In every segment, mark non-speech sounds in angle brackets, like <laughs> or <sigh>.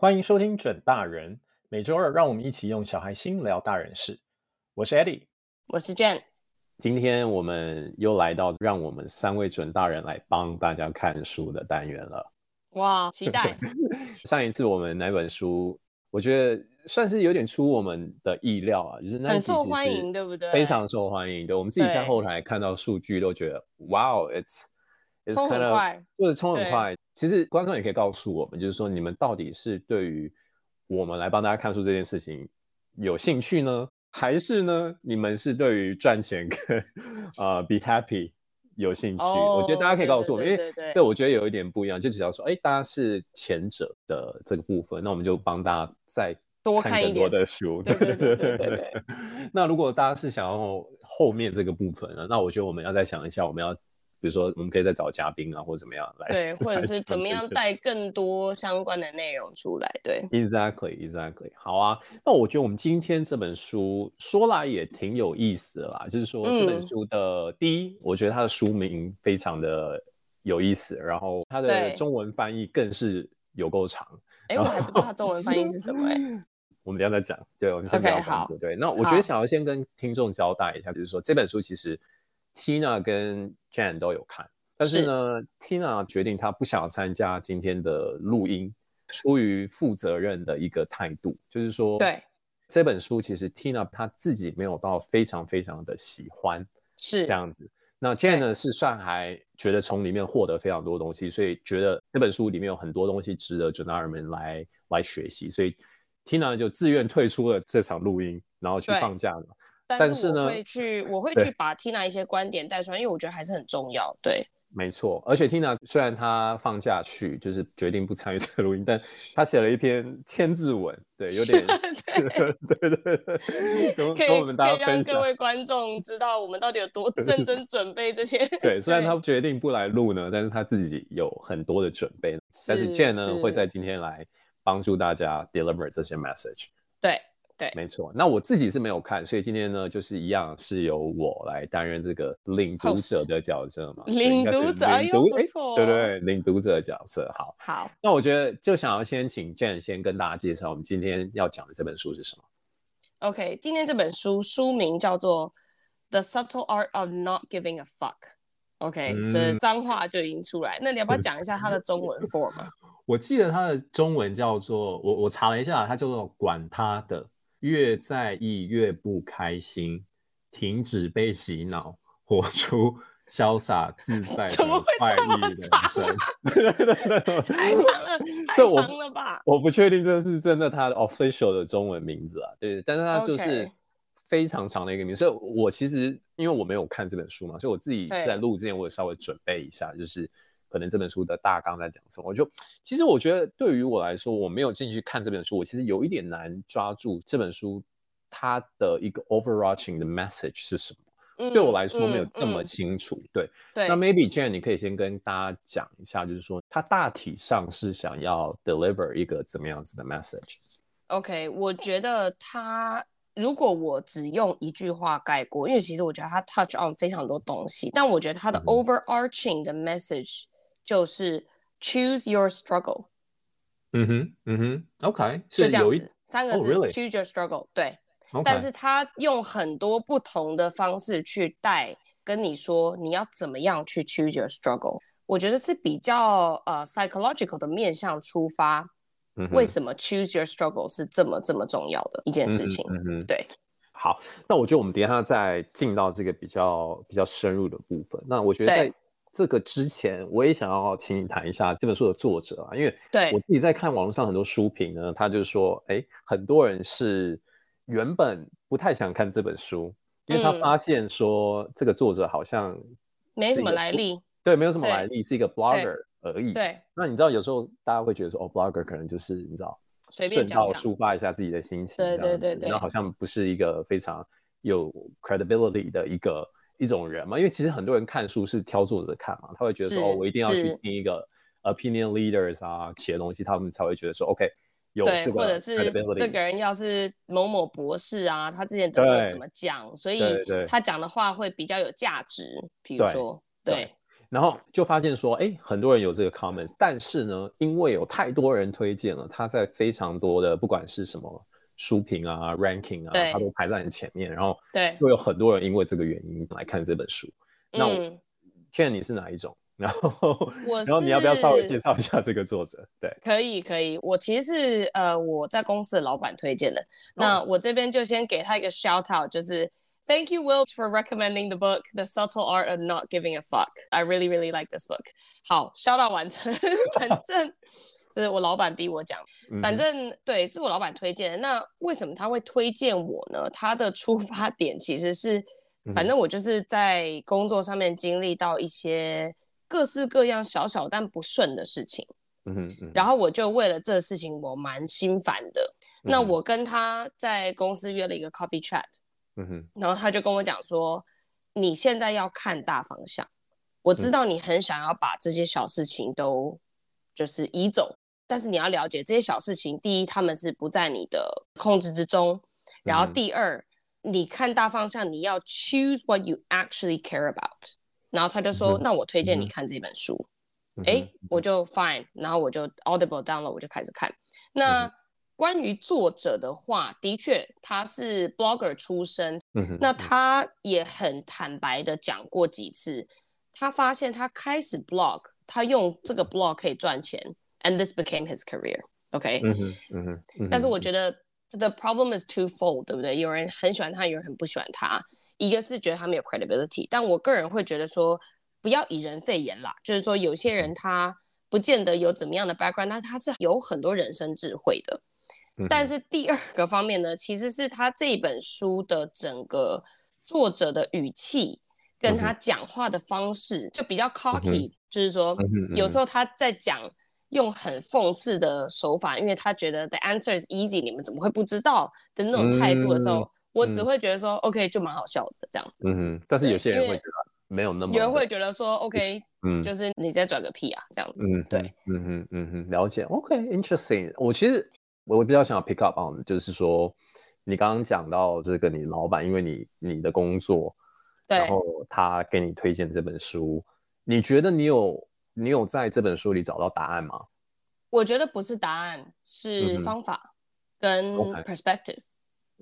欢迎收听准大人，每周二让我们一起用小孩心聊大人事。我是 Eddie，我是 Jane。今天我们又来到让我们三位准大人来帮大家看书的单元了。哇，期待！<laughs> 上一次我们哪本书？我觉得算是有点出我们的意料啊，就是那很受欢迎，对不对？非常受欢迎。对，我们自己在后台看到数据都觉得，哇哦，it's 冲很快，就是冲很快。其实观众也可以告诉我们，就是说你们到底是对于我们来帮大家看书这件事情有兴趣呢，还是呢你们是对于赚钱跟啊、呃、be happy 有兴趣？Oh, 我觉得大家可以告诉我们，对对对对，因为对我觉得有一点不一样，就只要说，哎，大家是前者的这个部分，那我们就帮大家再多看更多的书。对对对对对。<laughs> 那如果大家是想要后面这个部分呢，那我觉得我们要再想一下，我们要。比如说，我们可以再找嘉宾啊，或者怎么样来，对，<laughs> 或者是怎么样带更多相关的内容出来，对。Exactly，Exactly，好啊。那我觉得我们今天这本书说来也挺有意思啦，就是说这本书的第一，嗯、我觉得它的书名非常的有意思，然后它的中文翻译更是有够长。哎，我还不知道它中文翻译是什么哎、欸。<laughs> 我们等下再讲，对，我们先不要讲。Okay, 对，那我觉得想要先跟听众交代一下，就是说这本书其实。Tina 跟 Jan 都有看，但是呢是，Tina 决定她不想参加今天的录音，出于负责任的一个态度，就是说，对。这本书其实 Tina 她自己没有到非常非常的喜欢，是。这样子。那 Jan 呢是算还觉得从里面获得非常多东西，所以觉得这本书里面有很多东西值得准大人们来来学习，所以 Tina 就自愿退出了这场录音，然后去放假了。但是呢，我会去，我会去把 Tina 一些观点带出来，因为我觉得还是很重要。对，没错。而且 Tina 虽然她放假去，就是决定不参与这个录音，但她写了一篇千字文，对，有点，<laughs> <laughs> 对对对对，<laughs> 可以我们大家可以让各位观众知道我们到底有多认真准备这些。对，虽然她决定不来录呢，但是她自己有很多的准备。但是 Jane 呢，会在今天来帮助大家 deliver 这些 message。对。对，没错。那我自己是没有看，所以今天呢，就是一样是由我来担任这个领读者的角色嘛。领读者，哎呦，不错，对对，领读者的角色。好，好。那我觉得就想要先请 Jane 先跟大家介绍我们今天要讲的这本书是什么。OK，今天这本书书名叫做《The Subtle Art of Not Giving a Fuck》。OK，这脏话就已经出来。那你要不要讲一下它的中文 form 吗？<laughs> 我记得它的中文叫做，我我查了一下，它叫做“管他的”。越在意越不开心，停止被洗脑，活出潇洒自在的快意人生。<laughs> 太长了，<laughs> 太长了吧？我，我不确定这是真的，他的 official 的中文名字啊。对，但是他就是非常长的一个名字。所以我其实因为我没有看这本书嘛，所以我自己在录之前，我也稍微准备一下，就是。可能这本书的大纲在讲什么？我就其实我觉得对于我来说，我没有进去看这本书，我其实有一点难抓住这本书它的一个 overarching 的 message 是什么。嗯、对我来说没有这么清楚。嗯嗯、对，对。那 maybe Jan，你可以先跟大家讲一下，就是说它大体上是想要 deliver 一个怎么样子的 message？OK，、我觉得它如果我只用一句话概括，因为其实我觉得它 touch on 非常多东西，但我觉得它的 overarching 的 message、嗯。就是 choose your struggle 嗯哼嗯哼 ok 就这样子三个字 choose your struggle 对。但是他用很多不同的方式去带跟你说你要怎么样去 choose your struggle 我觉得是比较呃 psychological 的面向出发为什么 choose your struggle 是这么这么重要的一件事情嗯嗯对。好那我觉得我们等下再进到这个比较比较深入的部分。那我觉得在这个之前，我也想要请你谈一下这本书的作者啊，因为对我自己在看网络上很多书评呢，他就说，哎，很多人是原本不太想看这本书，因为他发现说这个作者好像没什么来历，对，没有什么来历，是一个 blogger 而已。对，那你知道有时候大家会觉得说，哦，blogger 可能就是你知道随便顺道抒发一下自己的心情，对对对对，然后好像不是一个非常有 credibility 的一个。一种人嘛，因为其实很多人看书是挑作者看嘛，他会觉得说，哦，我一定要去听一个 opinion leaders 啊写的东西，他们才会觉得说，OK，有对，或者是这个人要是某某博士啊，他之前得过什么奖，所以他讲的话会比较有价值。比如说，对，对，然后就发现说，哎，很多人有这个 comments，但是呢，因为有太多人推荐了，他在非常多的不管是什么书评啊、ranking 啊，他都排在很前面。然后对，就有很多人因为这个原因来看这本书。那我现在你是哪一种？然后，我然后你要不要稍微介绍一下这个作者？对，可以，可以。我其实是呃，我在公司的老板推荐的。那我这边就先给他一个 shout out，就是 Thank you, Will, for recommending the book, The Subtle Art of Not Giving a Fuck. I really, really like this book. 好，shout out 完成。反正这是我老板逼我讲。反正对，是我老板推荐的。那为什么他会推荐我呢？他的出发点其实是，反正我就是在工作上面经历到一些。各式各样小小但不顺的事情，嗯哼，嗯，然后我就为了这个事情，我蛮心烦的。嗯、那我跟他在公司约了一个 coffee chat，嗯哼，然后他就跟我讲说，你现在要看大方向。我知道你很想要把这些小事情都就是移走，但是你要了解这些小事情，第一，他们是不在你的控制之中，然后第二，嗯、你看大方向，你要 choose what you actually care about。然后他就说：“那我推荐你看这本书。嗯”哎、嗯，我就 fine，然后我就 Audible download，，我就开始看。那、嗯、关于作者的话，的确他是 blogger 出身、嗯，那他也很坦白的讲过几次，他发现他开始 blog，他用这个 blog 可以赚钱，and this became his career。OK，嗯哼，嗯哼，但是我觉得 the problem is twofold，对不对？有人很喜欢他，有人很不喜欢他。一个是觉得他没有 credibility，但我个人会觉得说，不要以人废言啦。就是说，有些人他不见得有怎么样的 background，那他是有很多人生智慧的。但是第二个方面呢，其实是他这本书的整个作者的语气跟他讲话的方式就比较 cocky，就是说有时候他在讲用很讽刺的手法，因为他觉得 the answer is easy，你们怎么会不知道的那种态度的时候。我只会觉得说、嗯、，OK，就蛮好笑的这样子。嗯哼，但是有些人会觉得没有那么。有人会觉得说，OK，嗯，就是你在转个屁啊，这样子。嗯，对，嗯哼，嗯哼，了解。OK，interesting、okay。我其实我比较想要 pick up on，就是说你刚刚讲到这个，你老板因为你你的工作，然后他给你推荐这本书，你觉得你有你有在这本书里找到答案吗？我觉得不是答案，是方法跟 perspective。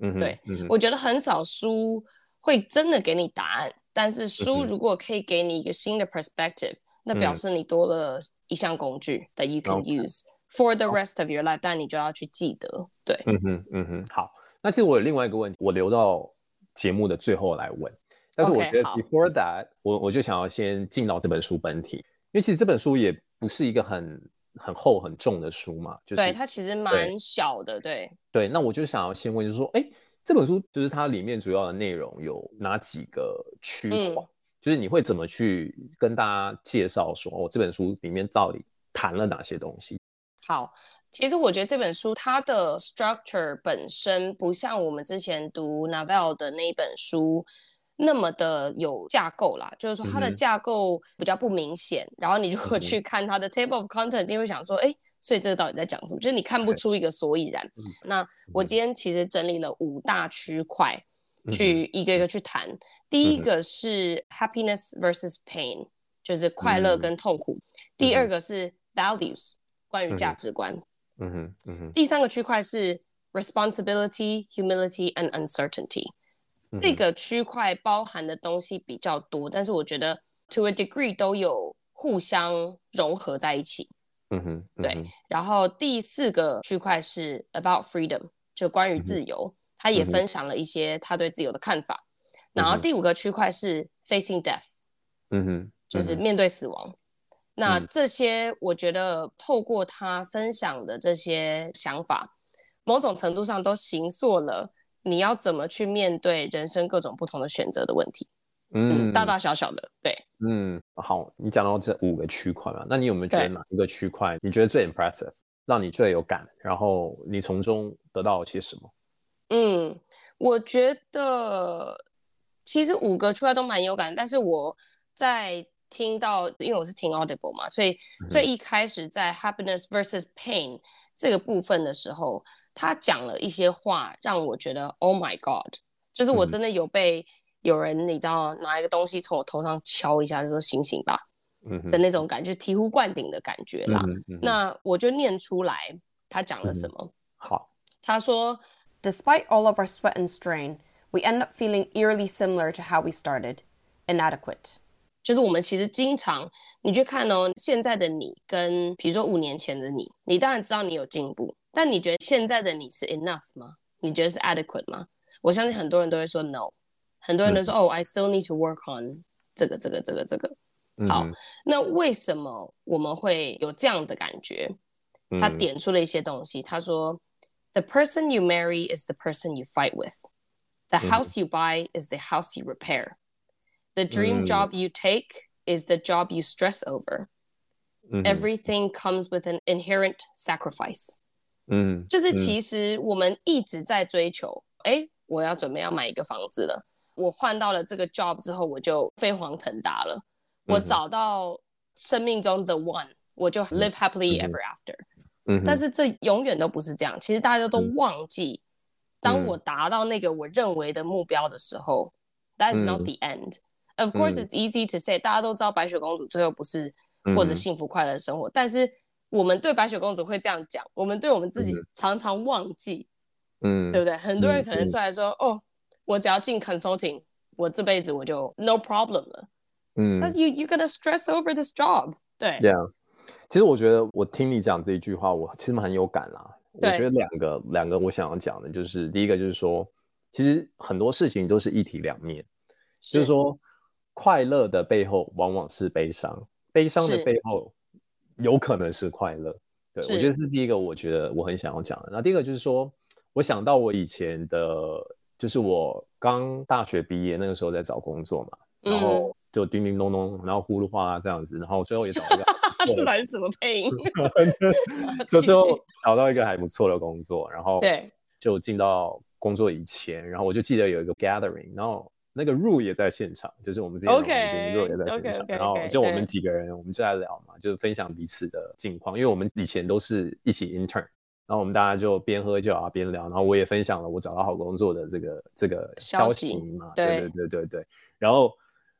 嗯，对嗯，我觉得很少书会真的给你答案，但是书如果可以给你一个新的 perspective，、嗯、那表示你多了一项工具、嗯、that you can use for the rest of your life，、但你就要去记得。对，嗯哼，嗯哼，好。那其实我有另外一个问题，我留到节目的最后来问。但是我觉得 before that，、okay, 我我就想要先进到这本书本体，因为其实这本书也不是一个很很厚很重的书嘛，就是对它其实蛮小的，对对。那我就想要先问，就是说，哎，这本书就是它里面主要的内容有哪几个区块、嗯？就是你会怎么去跟大家介绍说，哦，这本书里面到底谈了哪些东西？好，其实我觉得这本书它的 structure 本身不像我们之前读 Navel 的那一本书。那么的有架构啦，就是说它的架构比较不明显，嗯、然后你如果去看它的 table of content，你会想说，哎，所以这个到底在讲什么？就是你看不 <laughs> 出一个所以然。嗯、那我今天其实整理了五大区块，嗯、去一个一个去谈。嗯、第一个是 happiness versus pain，就是快乐跟痛苦。嗯、第二个是 values，关于价值观。嗯哼，嗯哼。第三个区块是 responsibility, humility and uncertainty。这个区块包含的东西比较多，但是我觉得 to a degree 都有互相融合在一起。嗯哼，嗯哼，对。然后第四个区块是 about freedom，就关于自由，他也分享了一些他对自由的看法。然后第五个区块是 facing death，嗯哼，就是面对死亡。那这些我觉得透过他分享的这些想法，某种程度上都形塑了。你要怎么去面对人生各种不同的选择的问题？嗯，大大小小的，对，嗯，好，你讲到这五个区块嘛，那你有没有觉得哪一个区块你觉得最 impressive，让你最有感，然后你从中得到了些什么？嗯，我觉得其实五个区块都蛮有感，但是我在听到，因为我是听 Audible 嘛，所以最一开始在 Happiness versus Pain 这个部分的时候。他讲了一些话，让我觉得 Oh my God，就是我真的有被有人、嗯、你知道拿一个东西从我头上敲一下，就说醒醒吧。嗯的那种感觉，醍醐灌顶的感觉啦。嗯嗯、那我就念出来他讲了什么。嗯、好，他说：“Despite all of our sweat and strain, we end up feeling eerily similar to how we started, inadequate。”就是我们其实经常，你去看哦，现在的你跟比如说五年前的你，你当然知道你有进步，但你觉得现在的你是 enough 吗？你觉得是 adequate 吗？我相信很多人都会说 no，很多人都说、嗯、哦，I still need to work on 这个这个这个这个。好，嗯、那为什么我们会有这样的感觉？他点出了一些东西，他说：“The person you marry is the person you fight with. The house you buy is the house you repair. The dream job you take is the job you stress over. Everything comes with an inherent sacrifice.” 嗯，就是其实我们一直在追求，哎，我要准备要买一个房子了，我换到了这个 job 之后，我就飞黄腾达了。我找到生命中的 one，我就 live happily ever after。嗯，但是这永远都不是这样。其实大家都忘记，当我达到那个我认为的目标的时候，that is not the end。Of course, it's easy to say。大家都知道白雪公主最后不是过着幸福快乐的生活，但是我们对白雪公主会这样讲，我们对我们自己常常忘记，嗯，对不对？很多人可能出来说，哦，我只要进 consulting，我这辈子我就 no problem 了。嗯，但是 you you gonna stress over this job，对，Yeah，其实我觉得我听你讲这一句话，我其实很有感啦。我觉得两个两个我想要讲的就是，第一个就是说，其实很多事情都是一体两面，是就是。说，快乐的背后往往是悲伤，悲伤的背后有可能是快乐。是对，我觉得是第一个，我觉得我很想要讲的。那第一个就是说，我想到我以前的，就是我刚大学毕业那个时候在找工作嘛，然后。就叮叮咚咚，然后呼噜哗啦这样子，然后最后也找到一个，<laughs> 是什么配音？<laughs> 就最后找到一个还不错的工作，然后对，就进到工作以前，然后我就记得有一个 gathering，然后那个 Ru 也在现场，就是我们之前 Ru 也在现场，然后就我们几个人，我们就在聊嘛，就是分享彼此的近况，因为我们以前都是一起 intern，然后我们大家就边喝酒啊边聊，然后我也分享了我找到好工作的这个这个消息嘛，对对对对对，然后。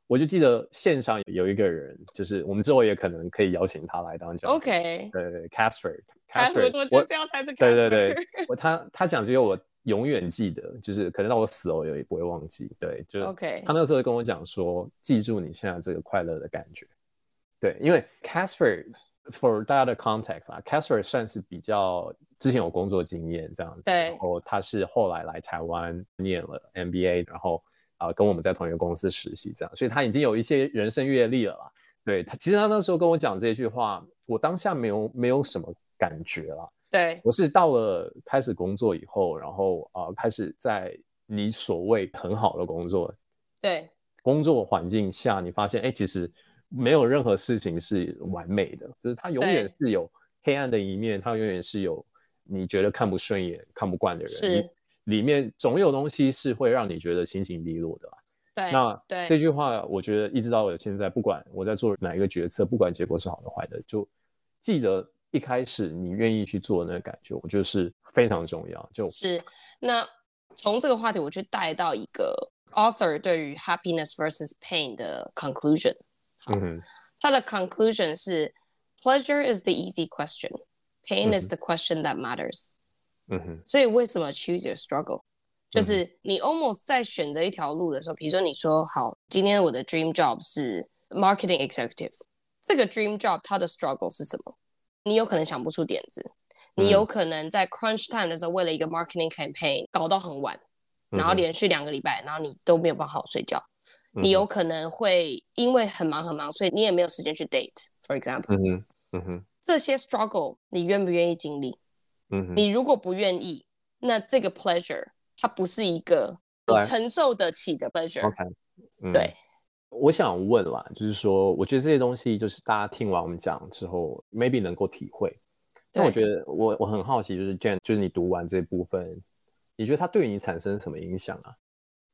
我就记得线上有一个人，就是我们之后也可能可以邀请他来当讲。OK，对对，Casper，Casper，我就这样才是 Casper。对对对，我他他讲只有我永远记得，就是可能到我死了我也不会忘记。对，就 OK。他那个时候跟我讲说，记住你现在这个快乐的感觉。对，因为 Casper，for 大家的 context 啊，Casper 算是比较之前有工作经验这样子。对。然后他是后来来台湾念了 MBA，然后。啊、呃，跟我们在同一个公司实习，这样，所以他已经有一些人生阅历了啦。对他，其实他那时候跟我讲这句话，我当下没有没有什么感觉啦。对，我是到了开始工作以后，然后啊、呃，开始在你所谓很好的工作，对，工作环境下，你发现，哎，其实没有任何事情是完美的，就是它永远是有黑暗的一面，它永远是有你觉得看不顺眼、看不惯的人。是。里面总有东西是会让你觉得心情低落的。对，那对这句话，我觉得一直到我现在，不管我在做哪一个决策，不管结果是好的坏的，就记得一开始你愿意去做的那个感觉，我觉得是非常重要。就是那从这个话题，我去带到一个 author 对于 happiness versus pain 的 conclusion。嗯哼，他的 conclusion 是 pleasure is the easy question，pain is the question that matters。嗯哼，所以为什么 choose your struggle？就是你 almost 在选择一条路的时候，比如说你说好，今天我的 dream job 是 marketing executive，这个 dream job 它的 struggle 是什么？ 你有可能想不出点子，你有可能在 crunch time 的时候，为了一个 marketing campaign 搞到很晚，然后连续两个礼拜，然后你都没有办法好好睡觉。你有可能会因为很忙很忙，所以你也没有时间去 date，for example。嗯哼，嗯哼，这些 struggle 你愿不愿意经历？嗯，你如果不愿意，那这个 pleasure 它不是一个你承受得起的 pleasure。OK，嗯，对，我想问啦，就是说，我觉得这些东西就是大家听完我们讲之后，maybe 能够体会。但我觉得我我很好奇，就是 Jan，就是你读完这部分，你觉得它对你产生什么影响啊？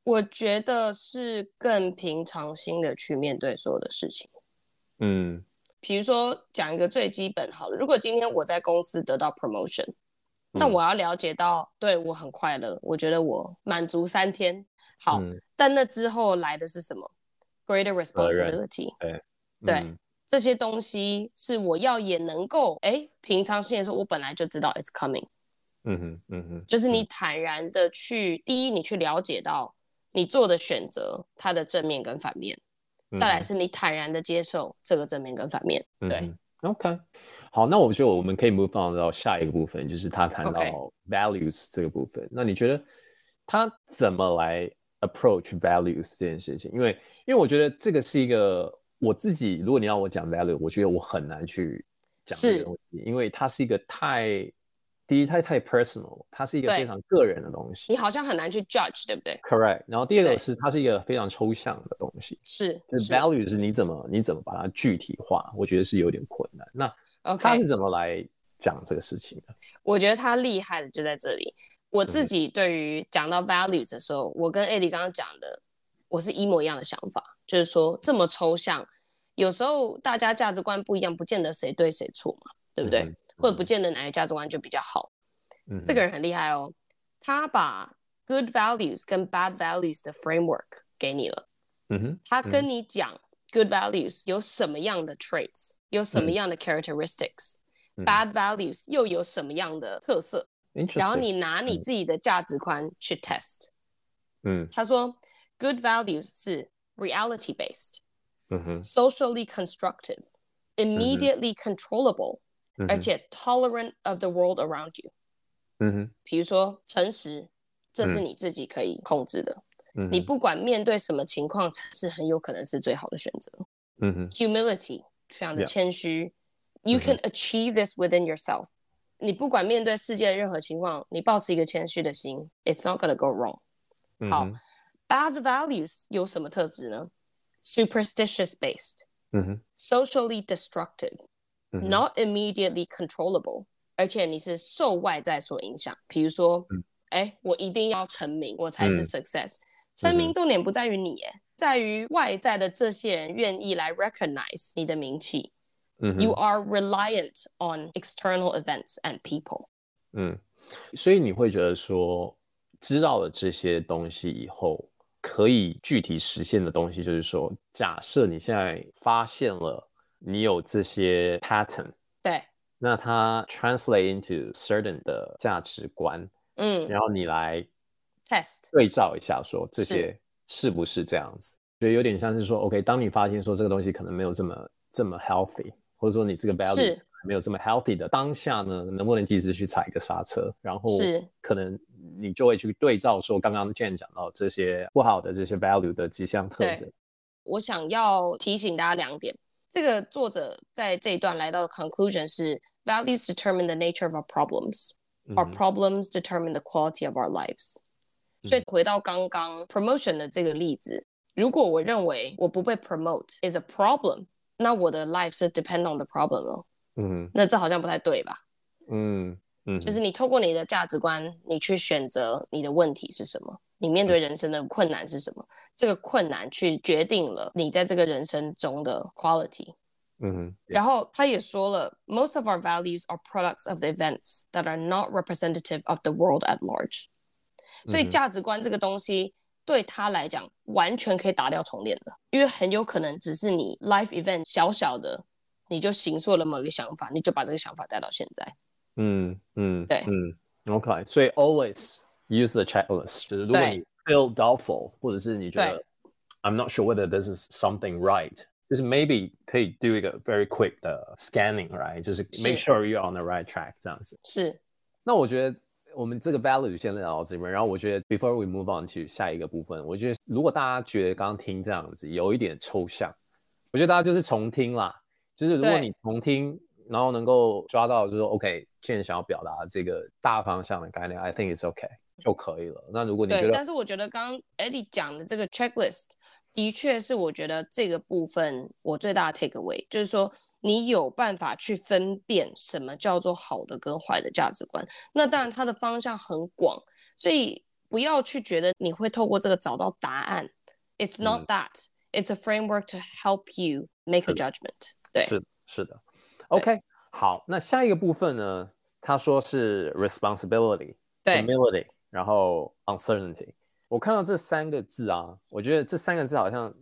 我觉得是更平常心的去面对所有的事情。嗯，比如说讲一个最基本好了，如果今天我在公司得到 promotion。那我要了解到，对我很快乐，我觉得我满足三天。好，但那之后来的是什么？Greater responsibility。对，对，这些东西是我要也能够哎，平常心的说，我本来就知道 it's coming。嗯哼，嗯哼，就是你坦然的去，第一，你去了解到你做的选择它的正面跟反面，再来是你坦然的接受这个正面跟反面。对，OK，好，那我觉得我们可以 move on 到下一个部分，就是他谈到 values 这个部分。那你觉得他怎么来 approach values 这件事情？因为，因为我觉得这个是一个我自己，如果你要我讲 value，我觉得我很难去讲这个东西，因为它是一个太。第一，它太 personal，它是一个非常个人的东西，你好像很难去 judge，对不对？Correct。然后第二个是它是一个非常抽象的东西，是，就是 value 是你怎么你怎么把它具体化，我觉得是有点困难。那他是怎么来讲这个事情的？我觉得他厉害的就在这里。我自己对于讲到 values 的时候，嗯、我跟 Eddie 刚刚讲的，我是一模一样的想法，就是说这么抽象，有时候大家价值观不一样，不见得谁对谁错嘛，对不对？嗯或者不见得哪个价值观就比较好。嗯，这个人很厉害哦，他把 good values 跟 bad values 的 framework 给你了。嗯哼，他跟你讲 good values 有什么样的 traits，有什么样的 characteristics，嗯，bad values 又有什么样的特色。然后你拿你自己的价值观去 test。嗯，他说 good values 是 reality based，嗯哼，socially constructive，immediately controllable。而且 tolerant of the world around you，嗯哼，比如说诚实，这是你自己可以控制的，嗯，你不管面对什么情况，诚实很有可能是最好的选择，嗯哼，humility 非常的谦虚，you can achieve this within yourself，你不管面对世界的任何情况，你保持一个谦虚的心，it's not gonna go wrong。好，bad values 有什么特质呢？superstitious based，嗯哼，socially destructive。Not immediately controllable，而且你是受外在所影响。比如说，哎、嗯，我一定要成名，我才是 success。嗯、成名重点不在于你，哎、嗯，在于外在的这些人愿意来 recognize 你的名气。嗯，You are reliant on external events and people。嗯，所以你会觉得说，知道了这些东西以后，可以具体实现的东西，就是说，假设你现在发现了。你有这些 pattern，对，那它 translate into certain 的价值观，嗯，然后你来 test 对照一下，说这些是不是这样子？觉得有点像是说，OK，当你发现说这个东西可能没有这么这么 healthy，或者说你这个 value 没有这么 healthy 的当下呢，能不能及时去踩个刹车？然后是可能你就会去对照说，刚刚 Jane 讲到这些不好的这些 value 的几项特征。我想要提醒大家两点。这个作者在这一段来到的 conclusion 是 values determine the nature of our problems，our problems determine the quality of our lives。所以回到刚刚 promotion 的这个例子，如果我认为我不被 promote is a problem，那我的 life 是 depend on the problem 哦。嗯，那这好像不太对吧？嗯嗯，就是你透过你的价值观，你去选择你的问题是什么。你面对人生的困难是什么？这个困难去决定了你在这个人生中的 quality。嗯哼。然后他也说了，most of our values are products of the events that are not representative of the world at large。所以价值观这个东西对他来讲完全可以打掉重练的，因为很有可能只是你 life event 小小的，你就形塑了某个想法，你就把这个想法带到现在。嗯嗯，对，嗯，OK，所以 always。Use the checklist，就是如果你 feel doubtful，或者是你觉得 I'm not sure whether this is something right，就是 maybe 可以 do 一个 very quick 的 scanning，right？就是 make sure you're on the right track 这样子。是。那我觉得我们这个 value 先聊到这边，然后我觉得 before we move on to 下一个部分，我觉得如果大家觉得刚刚听这样子有一点抽象，我觉得大家就是重听啦，就是如果你重听，然后能够抓到就是说 OK，现在想要表达这个大方向的概念，I think it's OK。就可以了。那如果你觉得，对，但是我觉得刚刚 Eddie 讲的这个 checklist 的确是我觉得这个部分我最大的 take away，就是说你有办法去分辨什么叫做好的跟坏的价值观。那当然它的方向很广，所以不要去觉得你会透过这个找到答案。It's not that. It's a framework to help you make a judgment。对，是是的。OK，好，那下一个部分呢？他说是 responsibility，对，humility。然后 uncertainty，我看到这三个字啊，我觉得这三个字好像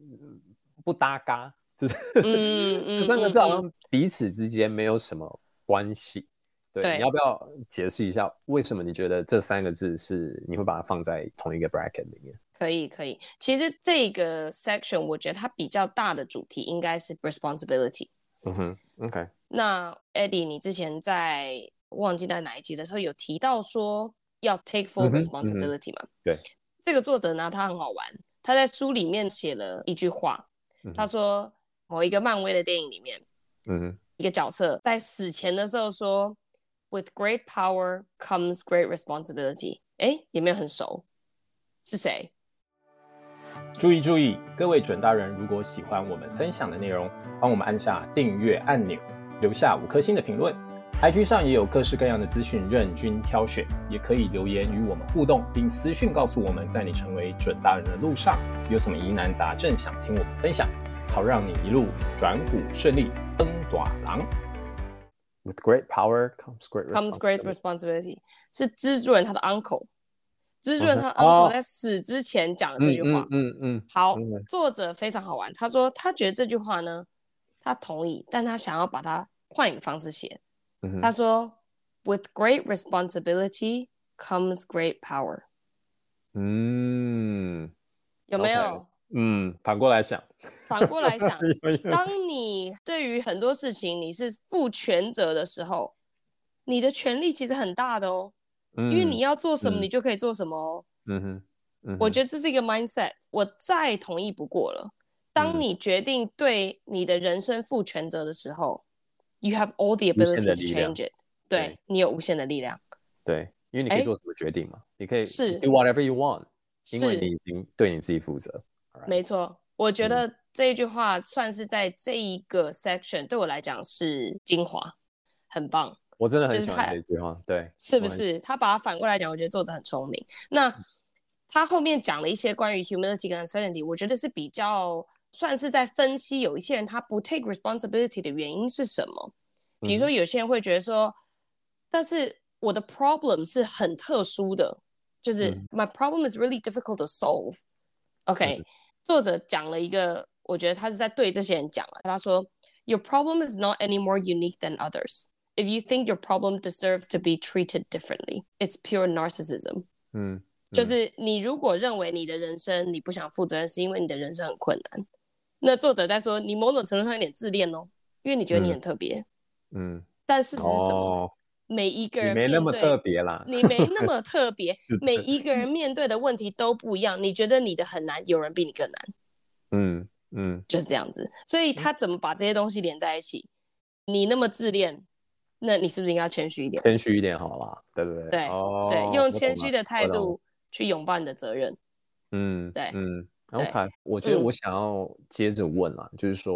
不搭嘎，就是 <laughs> 这三个字好像彼此之间没有什么关系。对，对，你要不要解释一下为什么你觉得这三个字是你会把它放在同一个 bracket 里面？可以，可以。其实这个 section 我觉得它比较大的主题应该是 responsibility。嗯哼，OK。那 Eddie，你之前在忘记在哪一集的时候有提到说要 take full responsibility 嘛？嗯嗯、对。这个作者呢，他很好玩，他在书里面写了一句话，嗯、他说某一个漫威的电影里面，嗯哼，一个角色在死前的时候说，With great power comes great responsibility。哎，也没有很熟？是谁？注意注意，各位准大人，如果喜欢我们分享的内容，帮我们按下订阅按钮，留下五颗星的评论。IG 上也有各式各样的资讯，任君挑选，也可以留言与我们互动，并私讯告诉我们，在你成为准大人的路上，有什么疑难杂症想听我们分享，好让你一路转股顺利，登短廊。With great power comes great comes great responsibility，是蜘蛛人他的 uncle。蜘蛛人他 uncle 在死之前讲的这句话，嗯嗯，嗯，好，作者非常好玩，他说他觉得这句话呢，他同意，但他想要把它换一个方式写，嗯，他说，With great responsibility comes great power，嗯，有没有？Okay, 嗯，反过来想，反过来想，<laughs> 当你对于很多事情你是负全责的时候，你的权利其实很大的哦。因为你要做什么，你就可以做什么哦。嗯哼，嗯哼，我觉得这是一个 mindset，我再同意不过了。当你决定对你的人生负全责的时候，嗯，you have all the ability to change it。对，对，你有无限的力量。对，因为你可以做什么决定嘛？你可以是 do whatever you want，因为你已经对你自己负责。没错，我觉得这一句话算是在这一个 section 对我来讲是精华，很棒。我真的很喜欢这句话，对，是不是？他把它反过来讲，我觉得作者很聪明。那他后面讲了一些关于 humility 跟 uncertainty，我觉得是比较算是在分析有一些人他不 take responsibility 的原因是什么。比如说，有些人会觉得说，嗯、但是我的 problem 是很特殊的，就是、嗯、my problem is really difficult to solve。OK，、嗯、作者讲了一个，我觉得他是在对这些人讲了。他说，Your problem is not any more unique than others。If you think your problem deserves to be treated differently, it's pure narcissism. 嗯，嗯，就是你如果认为你的人生你不想负责任，是因为你的人生很困难。那作者在说，你某种程度上有点自恋哦，因为你觉得你很特别。嗯，但事实是什么？哦、每一个人没那么特别啦，你没那么特别，<laughs> 每一个人面对的问题都不一样。你觉得你的很难，有人比你更难。嗯嗯，就是这样子。所以他怎么把这些东西连在一起？你那么自恋。那你是不是应该谦虚一点？谦虚一点好了，对不对？对、哦、对，用谦虚的态度去拥抱你的责任。嗯，对，嗯，OK。我觉得我想要接着问了、嗯，就是说，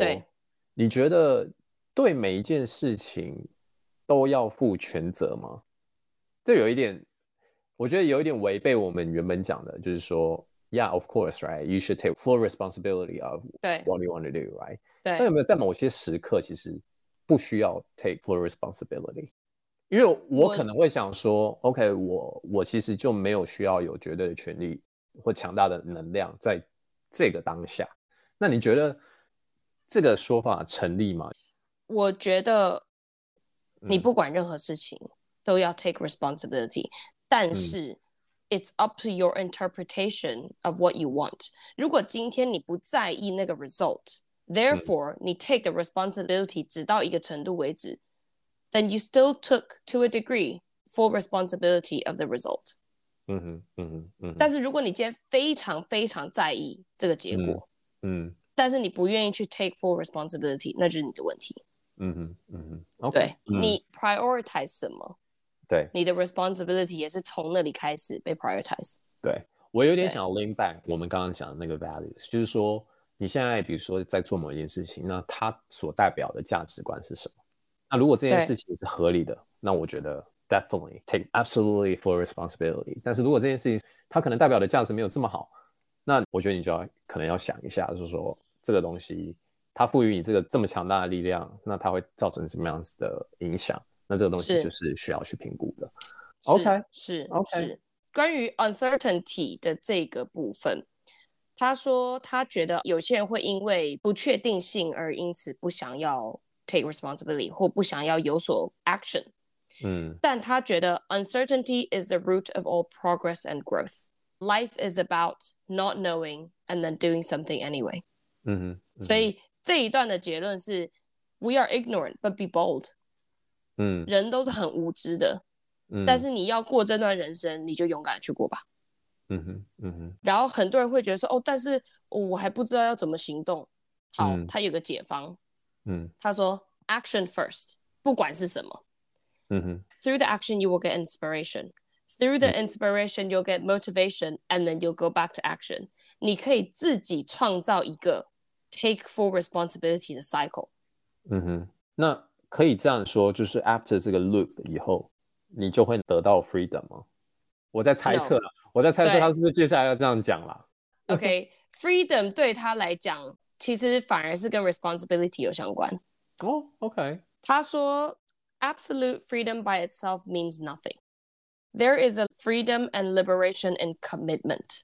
你觉得对每一件事情都要负全责吗？这有一点，我觉得有一点违背我们原本讲的，就是说，Yeah，of course，right？You should take full responsibility of what you want to do，right？对。那有没有在某些时刻，其实？不需要 take full responsibility，因为我可能会想说，OK，我我其实就没有需要有绝对的权利或强大的能量在这个当下。那你觉得这个说法成立吗？我觉得你不管任何事情都要 take responsibility，嗯，但是 it's up to your interpretation of what you want。如果今天你不在意那个 result。Therefore，、嗯、你 take the responsibility 只到一个程度为止，then you still took to a degree full responsibility of the result。嗯哼，嗯哼，嗯。但是如果你今天非常非常在意这个结果，嗯，嗯但是你不愿意去 take full responsibility，那就是你的问题。嗯 哼，嗯哼，对、嗯，你 prioritize 什么？对，你的 responsibility 也是从那里开始被 prioritize。对，我有点想要 lean back 我们刚刚讲的那个 values，就是说。你现在比如说在做某一件事情，那它所代表的价值观是什么？那如果这件事情是合理的，那我觉得 definitely take absolutely full responsibility。但是如果这件事情它可能代表的价值没有这么好，那我觉得你就要可能要想一下，就是说这个东西它赋予你这个这么强大的力量，那它会造成什么样子的影响？那这个东西就是需要去评估的。OK，是 OK。是关于 uncertainty 的这个部分。他说他觉得有些人会因为不确定性而因此不想要 take responsibility 或不想要有所 action。嗯，但他觉得 uncertainty is the root of all progress and growth. Life is about not knowing and then doing something anyway. 嗯哼，所以这一段的结论是：We are ignorant, but be bold. 嗯，人都是很无知的，嗯，但是你要过这段人生，你就勇敢去过吧。嗯哼，嗯哼。然后很多人会觉得说：“哦，但是我还不知道要怎么行动。”好，嗯，他有个解方。嗯，他说：“Action first，不管是什么。”嗯哼。Through the action, you will get inspiration. Through the inspiration, you'll get motivation, and then you'll go back to action. 你可以自己创造一个 take full responsibility 的 cycle。嗯哼，那可以这样说，就是 after 这个 loop 以后，你就会得到 freedom 吗？我在猜测了，no. 我在猜测他是不是接下来要这样讲啦。OK，freedom、okay, <laughs> 对他来讲，其实反而是跟 responsibility 有相关。哦、oh,，OK。他说，absolute freedom by itself means nothing. There is a freedom and liberation in commitment.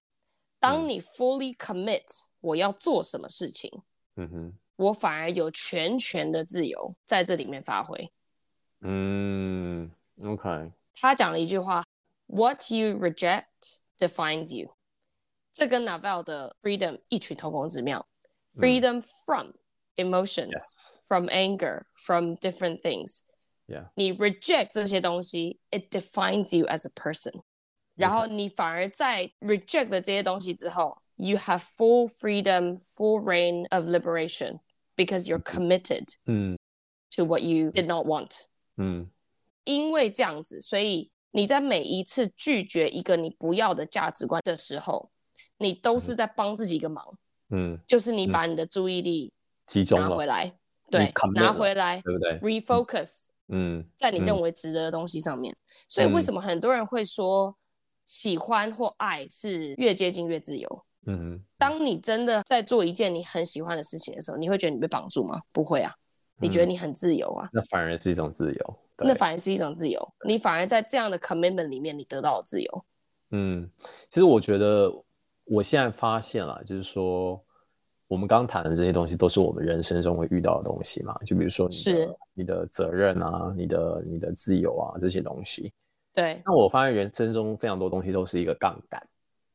当你 fully commit，我要做什么事情，嗯哼，我反而有全权的自由在这里面发挥。嗯，OK。他讲了一句话：What you reject defines you。这跟 Naval 的 freedom 异曲同工之妙。Freedom from emotions, yes. from anger, from different things。Yeah. 你 reject 这些东西，it defines you as a person。 然后你反而在 reject 了这些东西之后，you have full freedom, full reign of liberation because you're committed 嗯。to what you did not want。嗯，因为这样子，所以你在每一次拒绝一个你不要的价值观的时候，你都是在帮自己一个忙。嗯，就是你把你的注意力集中拿回来，对，拿回来，对不对？refocus。嗯，在你认为值得的东西上面，嗯，所以为什么很多人会说喜欢或爱是越接近越自由？嗯，当你真的在做一件你很喜欢的事情的时候，你会觉得你被绑住吗？不会啊，你觉得你很自由啊？嗯，那反而是一种自由，那反而是一种自由，你反而在这样的 commitment 里面，你得到了自由。嗯，其实我觉得我现在发现了，就是说。我们刚谈的这些东西都是我们人生中会遇到的东西嘛，就比如说你的是你的责任啊，你的你的自由啊这些东西。对。那我发现人生中非常多东西都是一个杠杆，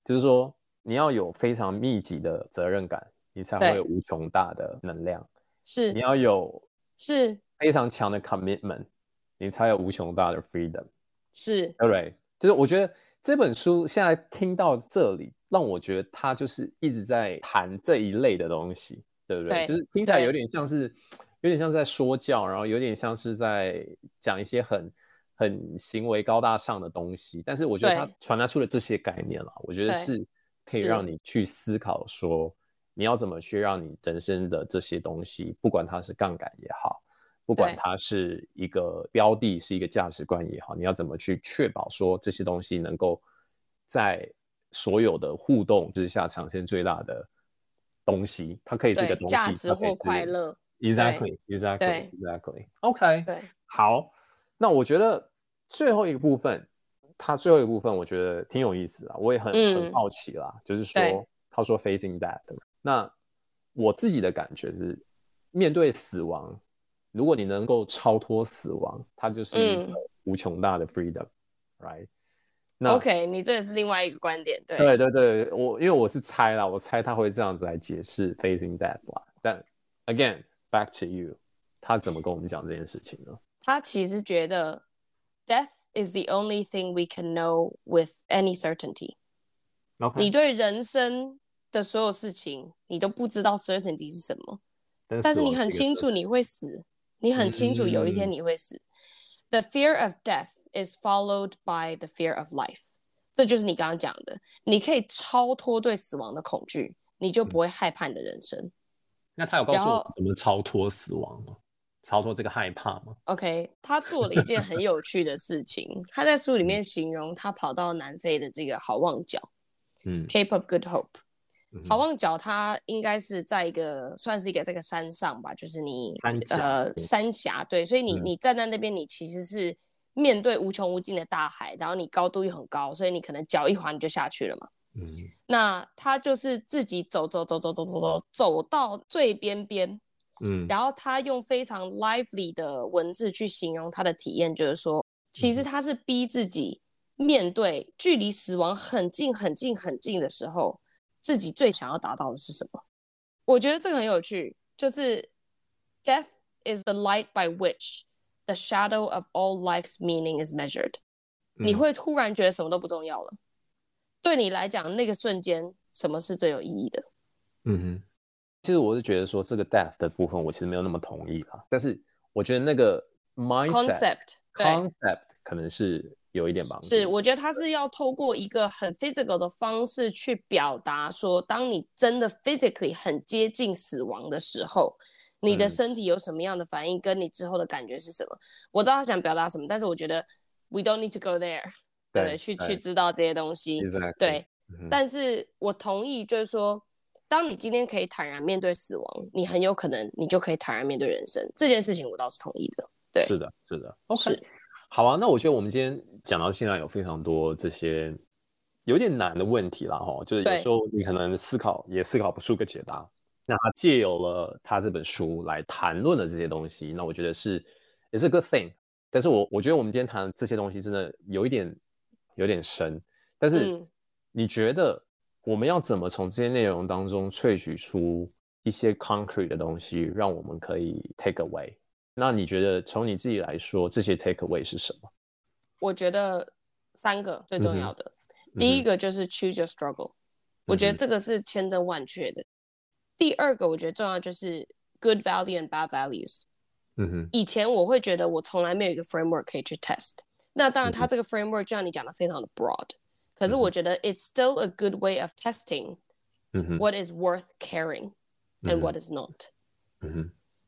就是说你要有非常密集的责任感，你才会有无穷大的能量。是。你要有是非常强的 commitment，你才有无穷大的 freedom。是。对不对？就是我觉得这本书现在听到这里。让我觉得它就是一直在谈这一类的东西，对不对？对，就是听起来有点像是，有点像在说教，然后有点像是在讲一些很很行为高大上的东西。但是我觉得它传达出了这些概念了，我觉得是可以让你去思考说，你要怎么去让你人生的这些东西，不管它是杠杆也好，不管它是一个标的，是一个价值观也好，你要怎么去确保说这些东西能够在所有的互动之下，产生最大的东西，它可以是一个东西，价值或快乐。Exactly，exactly，exactly。OK，对，好。那我觉得最后一个部分，他最后一个部分，我觉得挺有意思的，我也很、嗯、很好奇啦。就是说，他说 facing death，那我自己的感觉是，面对死亡，如果你能够超脱死亡，它就是一个无穷大的 freedom，right？、嗯 OK，你这也是另外一个观点，对。对对对，我因为我是猜啦，我猜他会这样子来解释 facing that 啦。但 again back to you，他怎么跟我们讲这件事情呢？他其实觉得 death is the only thing we can know with any certainty。Okay. 你对人生的所有事情，你都不知道 certainty 是什么，但是，你很清楚你会死，你很清楚有一天你会死。嗯、The fear of death。is followed by the fear of life，这就是你刚刚讲的，你可以超脱对死亡的恐惧，你就不会害怕你的人生。嗯、那他有告诉我怎么超脱死亡吗？超脱这个害怕吗？OK，他做了一件很有趣的事情，他在书里面形容他跑到南非的这个好望角，嗯，Cape of Good Hope。好望角，它应该是在一个算是一个这个山上吧，就是你山呃山峡，对，所以你、嗯、你站在那边，你其实是。面对无穷无尽的大海，然后你高度又很高，所以你可能脚一滑你就下去了嘛。嗯，那他就是自己走走走走走走走走到最边边，嗯，然后他用非常 lively 的文字去形容他的体验，就是说，其实他是逼自己面对距离死亡很近很近很近的时候，自己最想要达到的是什么？我觉得这个很有趣，就是 death is the light by which the shadow of all life's meaning is measured。你会突然觉得什么都不重要了。对你来讲，那个瞬间什么是最有意义的？嗯哼，其实我是觉得说这个 death 的部分，我其实没有那么同意啦。但是我觉得那个 mindset concept concept 可能是有一点帮助。是，我觉得他是要透过一个很 physical 的方式去表达说，当你真的 physically 很接近死亡的时候，你的身体有什么样的反应，嗯、跟你之后的感觉是什么？我知道他想表达什么，但是我觉得 we don't need to go there。<laughs> 对，对，去去知道这些东西，Exactly. 对。嗯、但是我同意，就是说，当你今天可以坦然面对死亡，你很有可能你就可以坦然面对人生。这件事情我倒是同意的。对，是的，是的。OK，好啊。那我觉得我们今天讲到现在有非常多这些有点难的问题了哈，就是有时候你可能思考也思考不出个解答。那他借由了他这本书来谈论的这些东西，那我觉得是也是 a good thing。但是我我觉得我们今天谈的这些东西真的有一点。有点深，但是你觉得我们要怎么从这些内容当中萃取出一些 concrete 的东西，让我们可以 take away？那你觉得从你自己来说，这些 take away 是什么？我觉得三个最重要的，嗯、第一个就是 choose your struggle，、嗯、我觉得这个是千真万确的。第二个我觉得重要就是 good value and bad values。嗯哼，以前我会觉得我从来没有一个 framework 可以去 test。那当然，它这个 framework 就像你讲的非常的 broad，可是我觉得 it's still a good way of testing what is worth caring and what is not。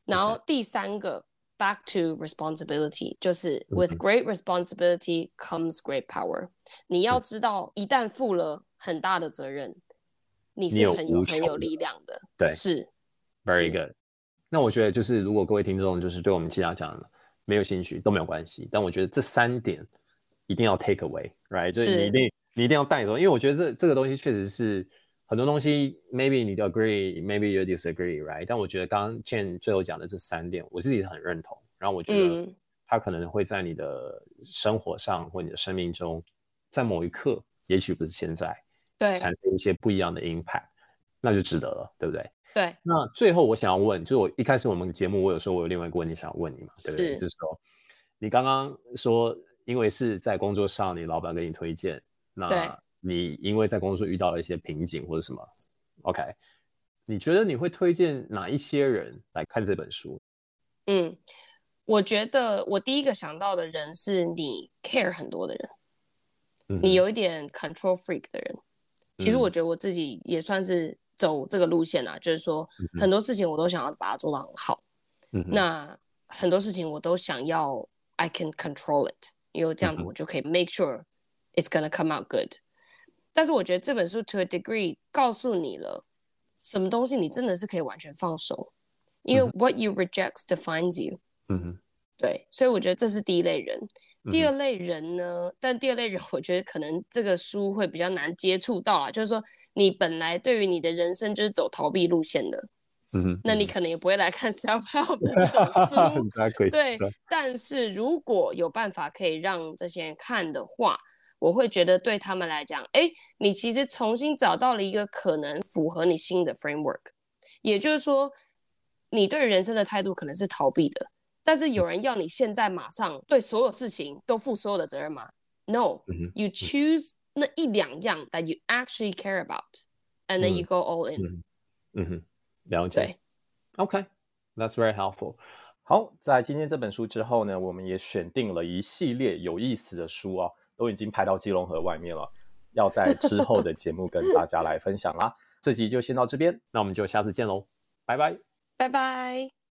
然后第三个 back to responsibility，就是 with great responsibility comes great power。你要知道，一旦负了很大的责任，你是很有很有力量的。对，是 very good。那我觉得就是如果各位听众就是对我们其他讲的。没有兴趣都没有关系，但我觉得这三点一定要 take away，right？就是你一定 你一定要带走，因为我觉得这这个东西确实是很多东西，maybe 你 agree，maybe you disagree，right？但我觉得刚刚 Chen 最后讲的这三点，我自己很认同。然后我觉得它可能会在你的生活上、嗯、或你的生命中，在某一刻，也许不是现在，对，产生一些不一样的 impact，那就值得了，对不对？对，那最后我想要问，就是我一开始我们节目，我有说我有另外一个问题想要问你嘛，对不对？就是说，你刚刚说，因为是在工作上，你老板给你推荐，那你因为在工作遇到了一些瓶颈或者什么，OK？你觉得你会推荐哪一些人来看这本书？嗯，我觉得我第一个想到的人是你 care 很多的人，嗯、你有一点 control freak 的人。其实我觉得我自己也算是。走这个路线啊，就是说很多事情我都想要把它做到很好。嗯、那很多事情我都想要，I can control it，因为这样子我就可以 make sure it's gonna come out good。但是我觉得这本书 to a degree 告诉你了，什么东西你真的是可以完全放手，因为 what you reject defines you。嗯哼对，所以我觉得这是第一类人。第二类人呢？但第二类人，我觉得可能这个书会比较难接触到啊。就是说，你本来对于你的人生就是走逃避路线的，嗯哼，那你可能也不会来看 <laughs> self help 的这种书。<laughs> 对，但是如果有办法可以让这些人看的话，我会觉得对他们来讲，哎，你其实重新找到了一个可能符合你新的 framework。也就是说，你对人生的态度可能是逃避的。但是有人要你现在马上对所有事情都负所有的责任吗？No，you choose 那一两样 that you actually care about，and then you go all in。嗯哼，了解。OK，that's very helpful。好，在今天这本书之后呢，我们也选定了一系列有意思的书啊，都已经排到基隆河外面了，要在之后的节目跟大家来分享啦。这集就先到这边，那我们就下次见喽，拜拜，拜拜。